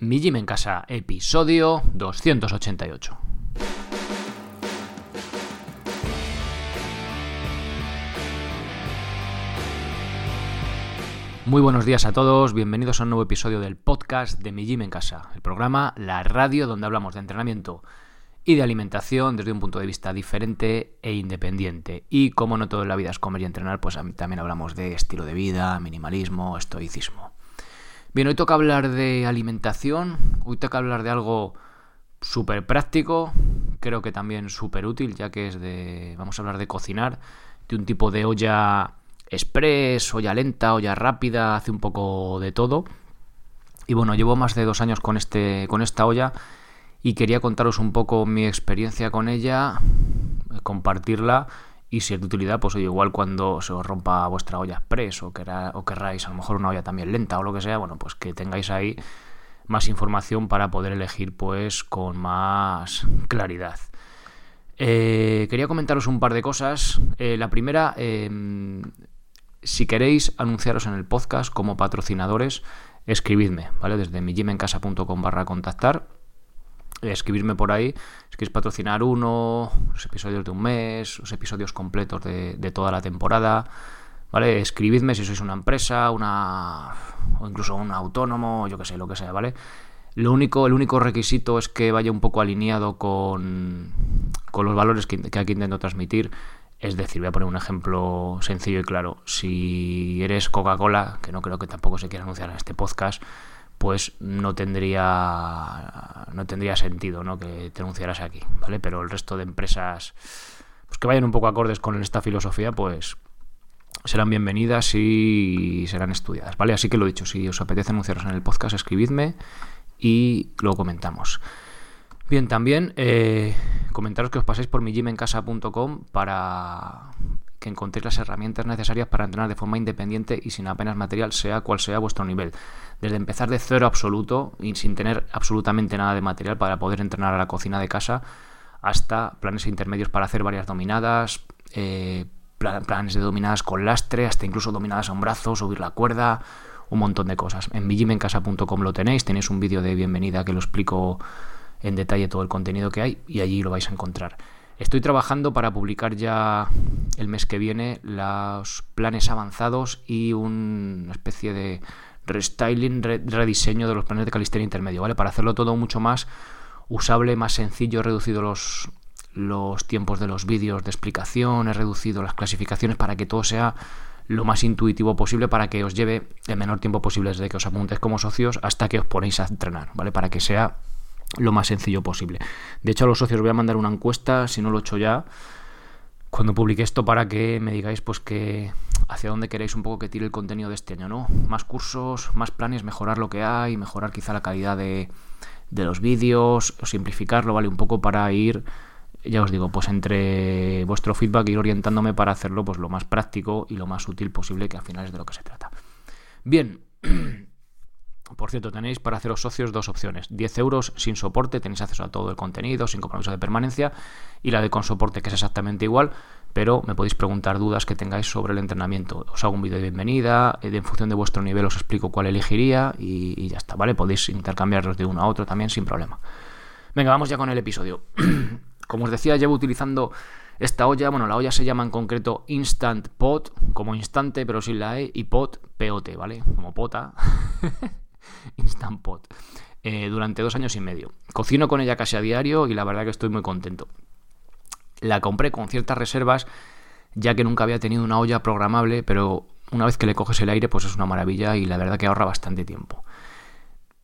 Mi Gym en Casa, episodio 288. Muy buenos días a todos, bienvenidos a un nuevo episodio del podcast de Mi Gym en Casa, el programa, la radio donde hablamos de entrenamiento y de alimentación desde un punto de vista diferente e independiente. Y como no todo en la vida es comer y entrenar, pues también hablamos de estilo de vida, minimalismo, estoicismo. Bien, hoy toca hablar de alimentación, hoy toca hablar de algo súper práctico, creo que también súper útil, ya que es de, vamos a hablar de cocinar, de un tipo de olla express, olla lenta, olla rápida, hace un poco de todo. Y bueno, llevo más de dos años con, este, con esta olla y quería contaros un poco mi experiencia con ella, compartirla y si es de utilidad, pues oye, igual cuando se os rompa vuestra olla express o, o querráis a lo mejor una olla también lenta o lo que sea, bueno, pues que tengáis ahí más información para poder elegir pues con más claridad. Eh, quería comentaros un par de cosas. Eh, la primera, em, si queréis anunciaros en el podcast como patrocinadores, escribidme, ¿vale? Desde mijimencasa.com barra contactar escribirme por ahí si queréis patrocinar uno, los episodios de un mes, los episodios completos de, toda la temporada. ¿Vale? Escribidme si sois una empresa, una. o incluso un autónomo, yo que sé, lo que sea, ¿vale? Lo único, el único requisito es que vaya un poco alineado con, con los valores que, que aquí intento transmitir. Es decir, voy a poner un ejemplo sencillo y claro. Si eres Coca-Cola, que no creo que tampoco se quiera anunciar en este podcast, pues no tendría no tendría sentido ¿no? que te anunciaras aquí, ¿vale? Pero el resto de empresas pues que vayan un poco acordes con esta filosofía, pues serán bienvenidas y serán estudiadas, ¿vale? Así que lo dicho, si os apetece anunciaros en el podcast, escribidme y lo comentamos. Bien, también eh, comentaros que os paséis por mijimencasa.com para que encontréis las herramientas necesarias para entrenar de forma independiente y sin apenas material, sea cual sea vuestro nivel desde empezar de cero absoluto y sin tener absolutamente nada de material para poder entrenar a la cocina de casa, hasta planes intermedios para hacer varias dominadas, eh, planes de dominadas con lastre, hasta incluso dominadas a un brazo, subir la cuerda, un montón de cosas. En vigimencasa.com lo tenéis, tenéis un vídeo de bienvenida que lo explico en detalle todo el contenido que hay y allí lo vais a encontrar. Estoy trabajando para publicar ya el mes que viene los planes avanzados y una especie de restyling, rediseño de los planes de calistenia intermedio, ¿vale? Para hacerlo todo mucho más usable, más sencillo, he reducido los, los tiempos de los vídeos de explicación, he reducido las clasificaciones para que todo sea lo más intuitivo posible para que os lleve el menor tiempo posible desde que os apuntéis como socios hasta que os ponéis a entrenar, ¿vale? Para que sea lo más sencillo posible. De hecho, a los socios os voy a mandar una encuesta, si no lo he hecho ya, cuando publique esto para que me digáis pues que hacia dónde queréis un poco que tire el contenido de este año, ¿no? Más cursos, más planes, mejorar lo que hay, mejorar quizá la calidad de, de los vídeos, simplificarlo, ¿vale? Un poco para ir, ya os digo, pues entre vuestro feedback ir orientándome para hacerlo pues lo más práctico y lo más útil posible, que al final es de lo que se trata. Bien. Por cierto, tenéis para haceros socios dos opciones. 10 euros sin soporte, tenéis acceso a todo el contenido, sin compromiso de permanencia, y la de con soporte, que es exactamente igual, pero me podéis preguntar dudas que tengáis sobre el entrenamiento. Os hago un vídeo de bienvenida, eh, en función de vuestro nivel os explico cuál elegiría y, ya está, ¿vale? Podéis intercambiarlos de uno a otro también sin problema. Venga, vamos ya con el episodio. Como os decía, llevo utilizando esta olla, bueno, la olla se llama en concreto Instant Pot, como instante, pero sin la E, y Pot, POT, ¿vale? Como pota. Instant Pot. Eh, durante dos años y medio. Cocino con ella casi a diario y la verdad que estoy muy contento. La compré con ciertas reservas, ya que nunca había tenido una olla programable, pero una vez que le coges el aire, pues es una maravilla y la verdad que ahorra bastante tiempo.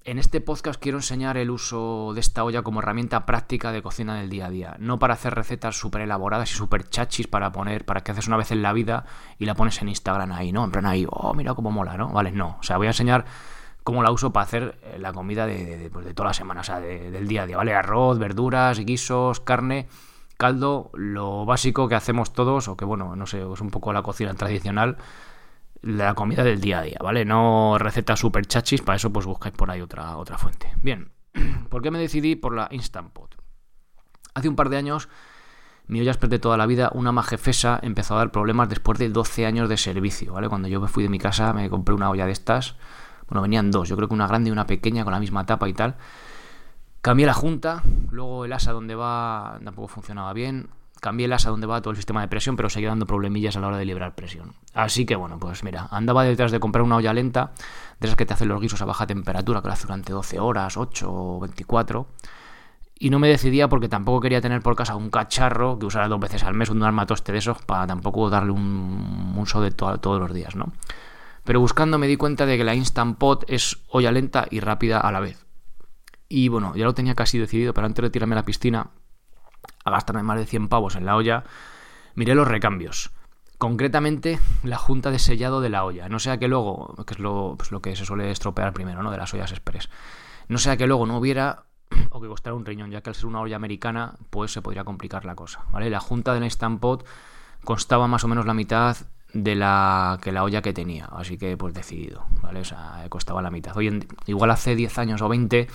En este podcast quiero enseñar el uso de esta olla como herramienta práctica de cocina del día a día, no para hacer recetas súper elaboradas y súper chachis para poner, para que haces una vez en la vida y la pones en Instagram ahí, ¿no? En plan ahí, oh, mira cómo mola, ¿no? Vale, no. O sea, voy a enseñar cómo la uso para hacer eh, la comida de, pues de toda la semana, o sea, del día a día, ¿vale? Arroz, verduras, guisos, carne caldo, lo básico que hacemos todos, o que bueno, no sé, es un poco la cocina tradicional, la comida del día a día, ¿vale? No recetas super chachis, para eso pues buscáis por ahí otra, otra fuente. Bien, ¿por qué me decidí por la Instant Pot? Hace un par de años, mi olla de toda la vida, una majefesa empezó a dar problemas después de 12 años de servicio, ¿vale? Cuando yo me fui de mi casa me compré una olla de estas, Bueno, venían dos, yo creo que una grande y una pequeña con la misma tapa y tal. Cambié la junta, luego el asa donde va tampoco funcionaba bien. Cambié el asa donde va todo el sistema de presión, pero seguía dando problemillas a la hora de liberar presión. Así que bueno, pues mira, andaba detrás de comprar una olla lenta, de esas que te hacen los guisos a baja temperatura, que lo hace durante 12 horas, 8 o 24 y no me decidía porque tampoco quería tener por casa un cacharro que usara dos veces al mes, un armatoste de esos, para tampoco darle un uso de todos los días, ¿no? Pero buscando me di cuenta de que la Instant Pot es olla lenta y rápida a la vez. Y bueno, ya lo tenía casi decidido, pero antes de tirarme a la piscina, a gastarme más de 100 pavos en la olla, miré los recambios. Concretamente, la junta de sellado de la olla. No sea que luego, que es lo, pues que se suele estropear primero, ¿no? De las ollas express. No sea que luego no hubiera o que costara un riñón, ya que al ser una olla americana, pues se podría complicar la cosa, ¿vale? La junta del Instant Pot costaba más o menos la mitad de la que la olla que tenía, así que pues decidido, ¿vale? O sea, costaba la mitad. Hoy igual hace 10 años o 20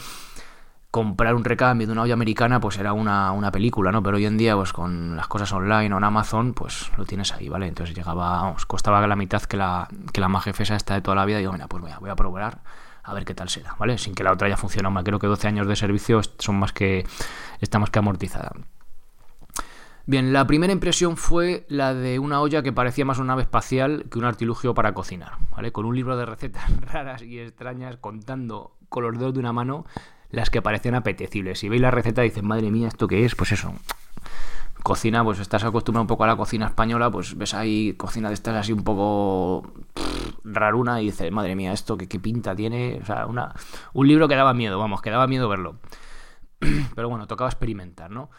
comprar un recambio de una olla americana pues era una, una, película, ¿no? Pero hoy en día pues con las cosas online o en Amazon pues lo tienes ahí, ¿vale? Entonces llegaba, vamos, costaba la mitad que la, que la de toda la vida y digo, mira, pues voy a, voy a probar a ver qué tal será, ¿vale? Sin que la otra haya funcionado mal. Creo que 12 años de servicio son más que, está más que amortizada. Bien, la primera impresión fue la de una olla que parecía más una nave espacial que un artilugio para cocinar, ¿vale? Con un libro de recetas raras y extrañas contando con los dedos de una mano las que parecían apetecibles. Si veis la receta dices, madre mía, ¿esto qué es? Pues eso, cocina, pues estás acostumbrado un poco a la cocina española, pues ves ahí cocina de estas así un poco raruna y dices, madre mía, esto qué, qué pinta tiene. O sea, una, un libro que daba miedo, vamos, que daba miedo verlo. Pero bueno, tocaba experimentar, ¿no?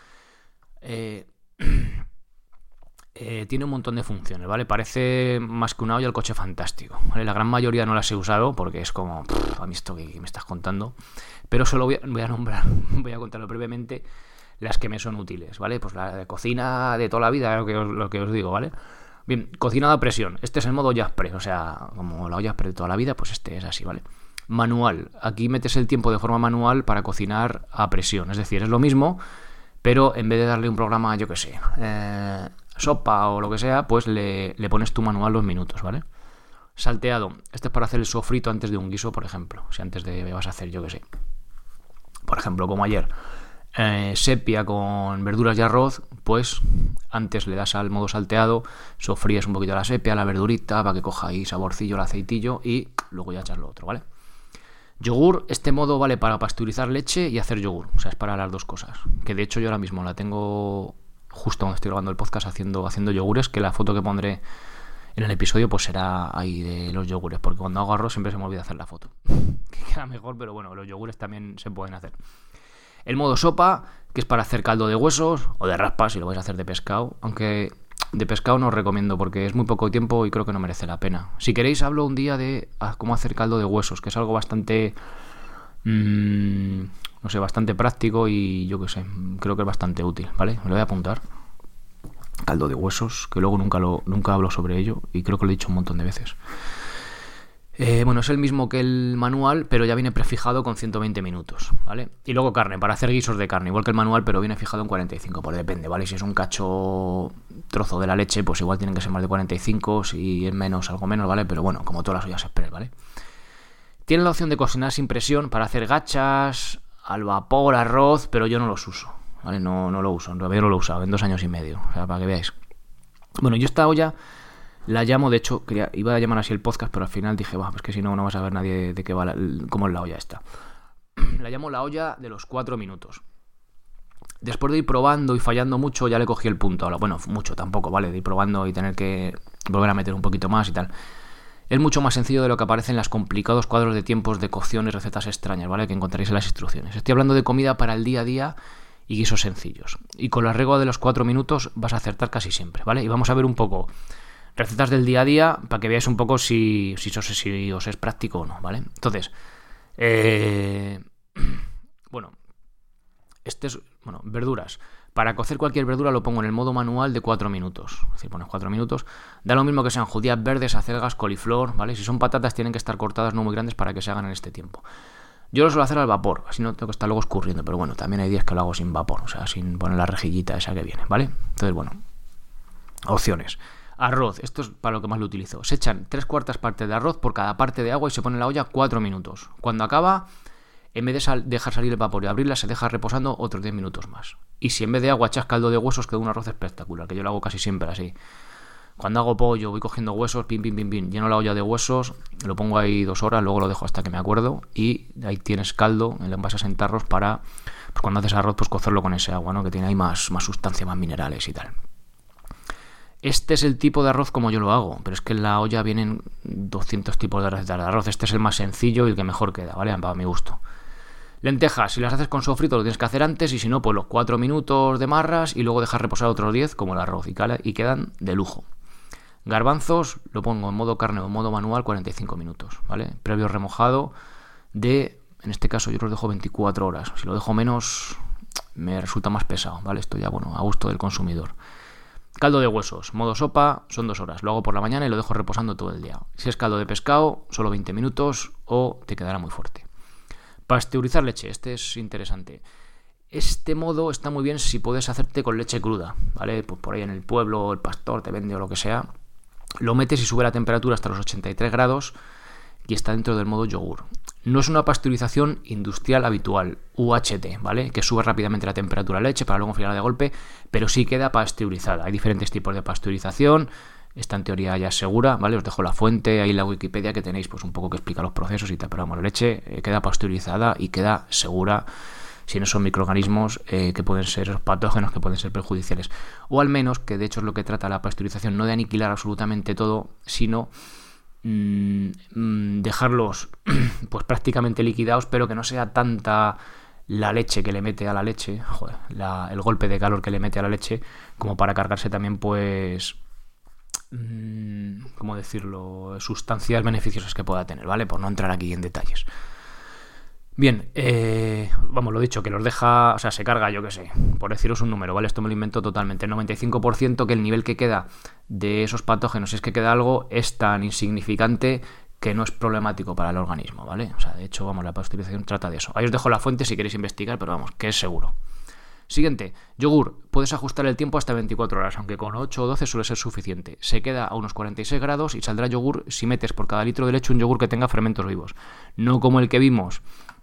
Eh, eh, tiene un montón de funciones, ¿vale? Parece más que una olla el coche fantástico, ¿vale? La gran mayoría no las he usado porque es como, a mí esto que, me estás contando, pero solo voy a, nombrar, voy a contarlo brevemente las que me son útiles, ¿vale? Pues la de cocina de toda la vida, lo que os, lo que os digo, ¿vale? Bien, cocinada a presión. Este es el modo Jaspre, o sea, como la olla de toda la vida, pues este es así, ¿vale? Manual. Aquí metes el tiempo de forma manual para cocinar a presión. Es decir, es lo mismo, pero en vez de darle un programa, yo qué sé, eh, sopa o lo que sea, pues le, pones tu manual los minutos, ¿vale? Salteado. Este es para hacer el sofrito antes de un guiso, por ejemplo. Si antes de vas a hacer, yo qué sé. Por ejemplo, como ayer eh, sepia con verduras y arroz, pues antes le das al modo salteado, sofríes un poquito la sepia, la verdurita, para que coja ahí saborcillo, el aceitillo y luego ya echas lo otro, ¿vale? Yogur, este modo vale para pasteurizar leche y hacer yogur, o sea, es para las dos cosas. Que de hecho yo ahora mismo la tengo justo cuando estoy grabando el podcast haciendo, haciendo yogures, que la foto que pondré en el episodio pues será ahí de los yogures, porque cuando hago arroz siempre se me olvida hacer la foto. que queda mejor, pero bueno, los yogures también se pueden hacer. El modo sopa, que es para hacer caldo de huesos o de raspas, si lo vais a hacer de pescado. Aunque de pescado no os recomiendo porque es muy poco tiempo y creo que no merece la pena. Si queréis, hablo un día de ah, cómo hacer caldo de huesos, que es algo bastante. Mmm, no sé, bastante práctico y yo qué sé, creo que es bastante útil, ¿vale? Me lo voy a apuntar. Caldo de huesos, que luego nunca, lo, nunca hablo sobre ello y creo que lo he dicho un montón de veces. Eh, bueno, es el mismo que el manual, pero ya viene prefijado con 120 minutos, ¿vale? Y luego carne, para hacer guisos de carne, igual que el manual, pero viene fijado en 45, pues depende, ¿vale? Si es un cacho trozo de la leche, pues igual tienen que ser más de 45, si es menos, algo menos, ¿vale? Pero bueno, como todas las ollas express, ¿vale? Tiene la opción de cocinar sin presión para hacer gachas, al vapor, arroz, pero yo no los uso, ¿vale? No, no lo uso, en realidad no lo he usado en dos años y medio, o sea, para que veáis. Bueno, yo esta olla la llamo, de hecho, quería, iba a llamar así el podcast, pero al final dije, bah, pues que si no, no vas a ver nadie de qué va, cómo es la olla esta. La llamo la olla de los cuatro minutos. Después de ir probando y fallando mucho, ya le cogí el punto. Bueno, mucho tampoco, ¿vale? De ir probando y tener que volver a meter un poquito más y tal. Es mucho más sencillo de lo que aparece en los complicados cuadros de tiempos de cocción y recetas extrañas, ¿vale? Que encontraréis en las instrucciones. Estoy hablando de comida para el día a día y guisos sencillos. Y con la regla de los cuatro minutos vas a acertar casi siempre, ¿vale? Y vamos a ver un poco recetas del día a día para que veáis un poco si, si, os, si os es práctico o no, ¿vale? Entonces, eh, bueno, este es, bueno, verduras. Para cocer cualquier verdura lo pongo en el modo manual de 4 minutos. Es decir, pones 4 minutos. Da lo mismo que sean judías verdes, acelgas, coliflor, ¿vale? Si son patatas tienen que estar cortadas no muy grandes para que se hagan en este tiempo. Yo lo suelo hacer al vapor, así no tengo que estar luego escurriendo, pero bueno, también hay días que lo hago sin vapor, o sea, sin poner la rejillita esa que viene, ¿vale? Entonces, bueno, opciones Arroz, esto es para lo que más lo utilizo. Se echan tres cuartas partes de arroz por cada parte de agua y se pone en la olla cuatro minutos. Cuando acaba, en vez de dejar salir el vapor y abrirla, se deja reposando otros 10 minutos más. Y si en vez de agua echas caldo de huesos, queda un arroz espectacular, que yo lo hago casi siempre así. Cuando hago pollo, voy cogiendo huesos, pim, pim, pim, pim, lleno la olla de huesos, lo pongo ahí dos horas, luego lo dejo hasta que me acuerdo y ahí tienes caldo, en envasas en tarros para, pues cuando haces arroz, pues cocerlo con ese agua, ¿no? Que tiene ahí más, más sustancia, más minerales y tal. Este es el tipo de arroz como yo lo hago, pero es que en la olla vienen 200 tipos de recetas de arroz. Este es el más sencillo y el que mejor queda, ¿vale? Para mi gusto. Lentejas, si las haces con sofrito lo tienes que hacer antes y si no, pues los 4 minutos de marras y luego dejar reposar otros 10 como el arroz y, y quedan de lujo. Garbanzos lo pongo en modo carne o en modo manual 45 minutos, ¿vale? Previo remojado de, en este caso yo los dejo 24 horas. Si lo dejo menos me resulta más pesado, ¿vale? Esto ya, bueno, a gusto del consumidor. Caldo de huesos, modo sopa, son dos horas. Lo hago por la mañana y lo dejo reposando todo el día. Si es caldo de pescado, solo 20 minutos o te quedará muy fuerte. Pasteurizar leche, este es interesante. Este modo está muy bien si puedes hacerte con leche cruda, ¿vale? Pues por ahí en el pueblo, el pastor te vende o lo que sea lo metes y sube la temperatura hasta los 83 grados y está dentro del modo yogur. No es una pasteurización industrial habitual, UHT, ¿vale? Que sube rápidamente la temperatura de leche para luego enfriarla de golpe, pero sí queda pasteurizada. Hay diferentes tipos de pasteurización. Esta en teoría ya es segura, ¿vale? Os dejo la fuente ahí la Wikipedia que tenéis pues un poco que explica los procesos y tal, pero la leche eh, queda pasteurizada y queda segura si no son microorganismos eh, que pueden ser patógenos, que pueden ser perjudiciales. O al menos, que de hecho es lo que trata la pasteurización, no de aniquilar absolutamente todo, sino mm, mm, dejarlos pues prácticamente liquidados, pero que no sea tanta la leche que le mete a la leche, joder, el golpe de calor que le mete a la leche, como para cargarse también, pues, mm, ¿cómo decirlo?, sustancias beneficiosas que pueda tener, ¿vale? Por no entrar aquí en detalles. Bien, eh, vamos, lo dicho, que los deja, o sea, se carga, yo qué sé, por deciros un número, ¿vale? Esto me lo invento totalmente. El 95% que el nivel que queda de esos patógenos, es que queda algo, es tan insignificante que no es problemático para el organismo, ¿vale? O sea, de hecho, vamos, la pasteurización trata de eso. Ahí os dejo la fuente si queréis investigar, pero vamos, que es seguro. Siguiente, yogur. Puedes ajustar el tiempo hasta 24 horas, aunque con 8 o 12 suele ser suficiente. Se queda a unos 46 grados y saldrá yogur si metes por cada litro de leche un yogur que tenga fermentos vivos. No como el que vimos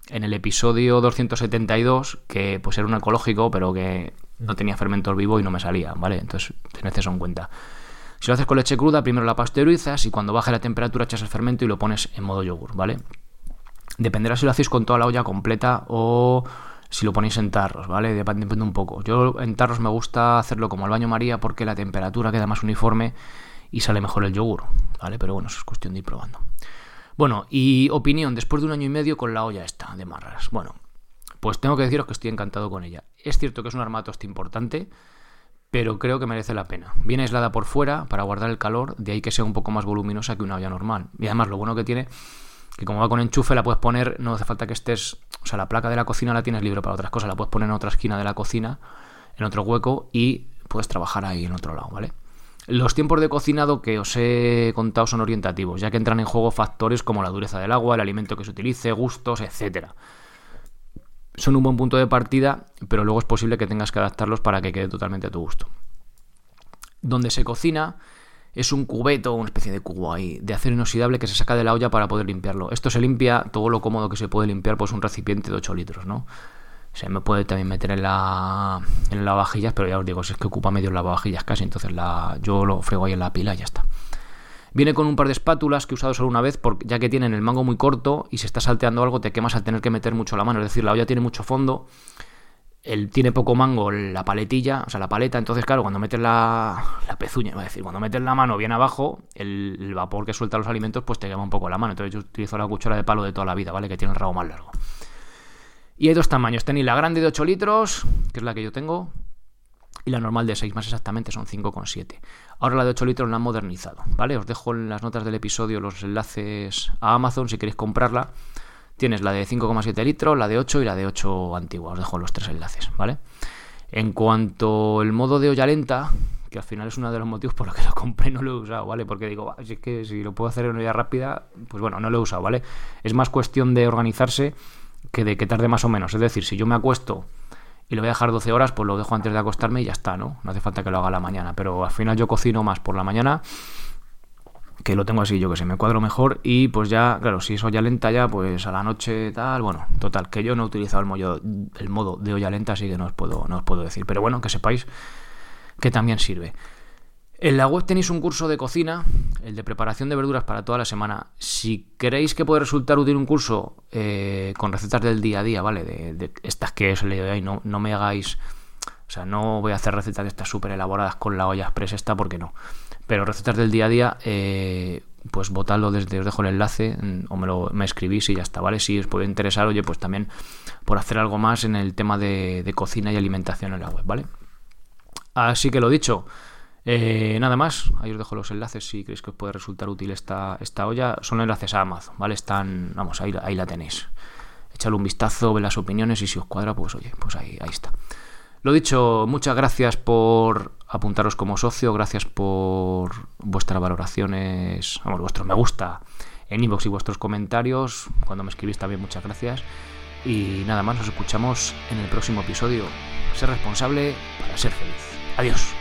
en el episodio 272, que pues era un ecológico, pero que no tenía fermentos vivo y no me salía, ¿vale? Entonces, tened eso en cuenta. Si lo haces con leche cruda, primero la pasteurizas y cuando baje la temperatura echas el fermento y lo pones en modo yogur, ¿vale? Dependerá si lo hacéis con toda la olla completa o si lo ponéis en tarros, ¿vale? Depende, un poco. Yo en tarros me gusta hacerlo como el baño María porque la temperatura queda más uniforme y sale mejor el yogur, ¿vale? Pero bueno, eso es cuestión de ir probando. Bueno, y opinión, después de un año y medio con la olla esta de marras. Bueno, pues tengo que deciros que estoy encantado con ella. Es cierto que es un armatoste importante, pero creo que merece la pena. Viene aislada por fuera para guardar el calor, de ahí que sea un poco más voluminosa que una olla normal. Y además lo bueno que tiene, que como va con enchufe, la puedes poner, no hace falta que estés, o sea, la placa de la cocina la tienes libre para otras cosas, la puedes poner en otra esquina de la cocina, en otro hueco, y puedes trabajar ahí en otro lado, ¿vale? Los tiempos de cocinado que os he contado son orientativos, ya que entran en juego factores como la dureza del agua, el alimento que se utilice, gustos, etc. Son un buen punto de partida, pero luego es posible que tengas que adaptarlos para que quede totalmente a tu gusto. Donde se cocina es un cubeto, una especie de cubo ahí, de acero inoxidable que se saca de la olla para poder limpiarlo. Esto se limpia todo lo cómodo que se puede limpiar, pues un recipiente de 8 litros, ¿no? Se me puede también meter en la, en lavavajillas, pero ya os digo, es que ocupa medio lavavajillas casi, entonces la, yo lo frego ahí en la pila y ya está. Viene con un par de espátulas que he usado solo una vez, porque, ya que tienen el mango muy corto y si está salteando algo te quemas al tener que meter mucho la mano. Es decir, la olla tiene mucho fondo, él tiene poco mango la paletilla, o sea, la paleta, entonces claro, cuando metes la, la pezuña, a decir, cuando metes la mano bien abajo, el, el, vapor que suelta los alimentos pues te quema un poco la mano. Entonces yo utilizo la cuchara de palo de toda la vida, ¿vale? Que tiene el rabo más largo. Y hay dos tamaños. Tenéis la grande de 8 litros, que es la que yo tengo, y la normal de 6, más exactamente son 5,7. Ahora la de 8 litros la han modernizado, ¿vale? Os dejo en las notas del episodio los enlaces a Amazon si queréis comprarla. Tienes la de 5,7 litros, la de 8 y la de 8 antigua. Os dejo los tres enlaces, ¿vale? En cuanto al modo de olla lenta, que al final es uno de los motivos por los que lo compré no lo he usado, ¿vale? Porque digo, si es que si lo puedo hacer en olla rápida, pues bueno, no lo he usado, ¿vale? Es más cuestión de organizarse que de que tarde más o menos. Es decir, si yo me acuesto y lo voy a dejar 12 horas, pues lo dejo antes de acostarme y ya está, ¿no? No hace falta que lo haga la mañana, pero al final yo cocino más por la mañana que lo tengo así, yo que sé, me cuadro mejor y pues ya, claro, si es olla lenta ya, pues a la noche tal, bueno, total, que yo no he utilizado el, el modo de olla lenta, así que no os, puedo, no os puedo decir, pero bueno, que sepáis que también sirve. En la web tenéis un curso de cocina, el de preparación de verduras para toda la semana. Si queréis que puede resultar útil un curso eh, con recetas del día a día, ¿vale? De, estas que os ahí, no, no me hagáis... O sea, no voy a hacer recetas de estas súper elaboradas con la olla express esta, porque no. Pero recetas del día a día, eh, pues votadlo desde, os dejo el enlace mm, o me, lo, me escribís y ya está, ¿vale? Si os puede interesar, oye, pues también por hacer algo más en el tema de, de cocina y alimentación en la web, ¿vale? Así que lo dicho, eh, nada más, ahí os dejo los enlaces si creéis que os puede resultar útil esta, esta olla. Son enlaces a Amazon, ¿vale? Están, vamos, ahí, ahí la tenéis. Echadle un vistazo, ve las opiniones y si os cuadra, pues oye, pues ahí, ahí está. Lo dicho, muchas gracias por apuntaros como socio, gracias por vuestras valoraciones, vamos, vuestro me gusta en inbox y vuestros comentarios. Cuando me escribís también muchas gracias. Y nada más, nos escuchamos en el próximo episodio. Ser responsable para ser feliz. Adiós.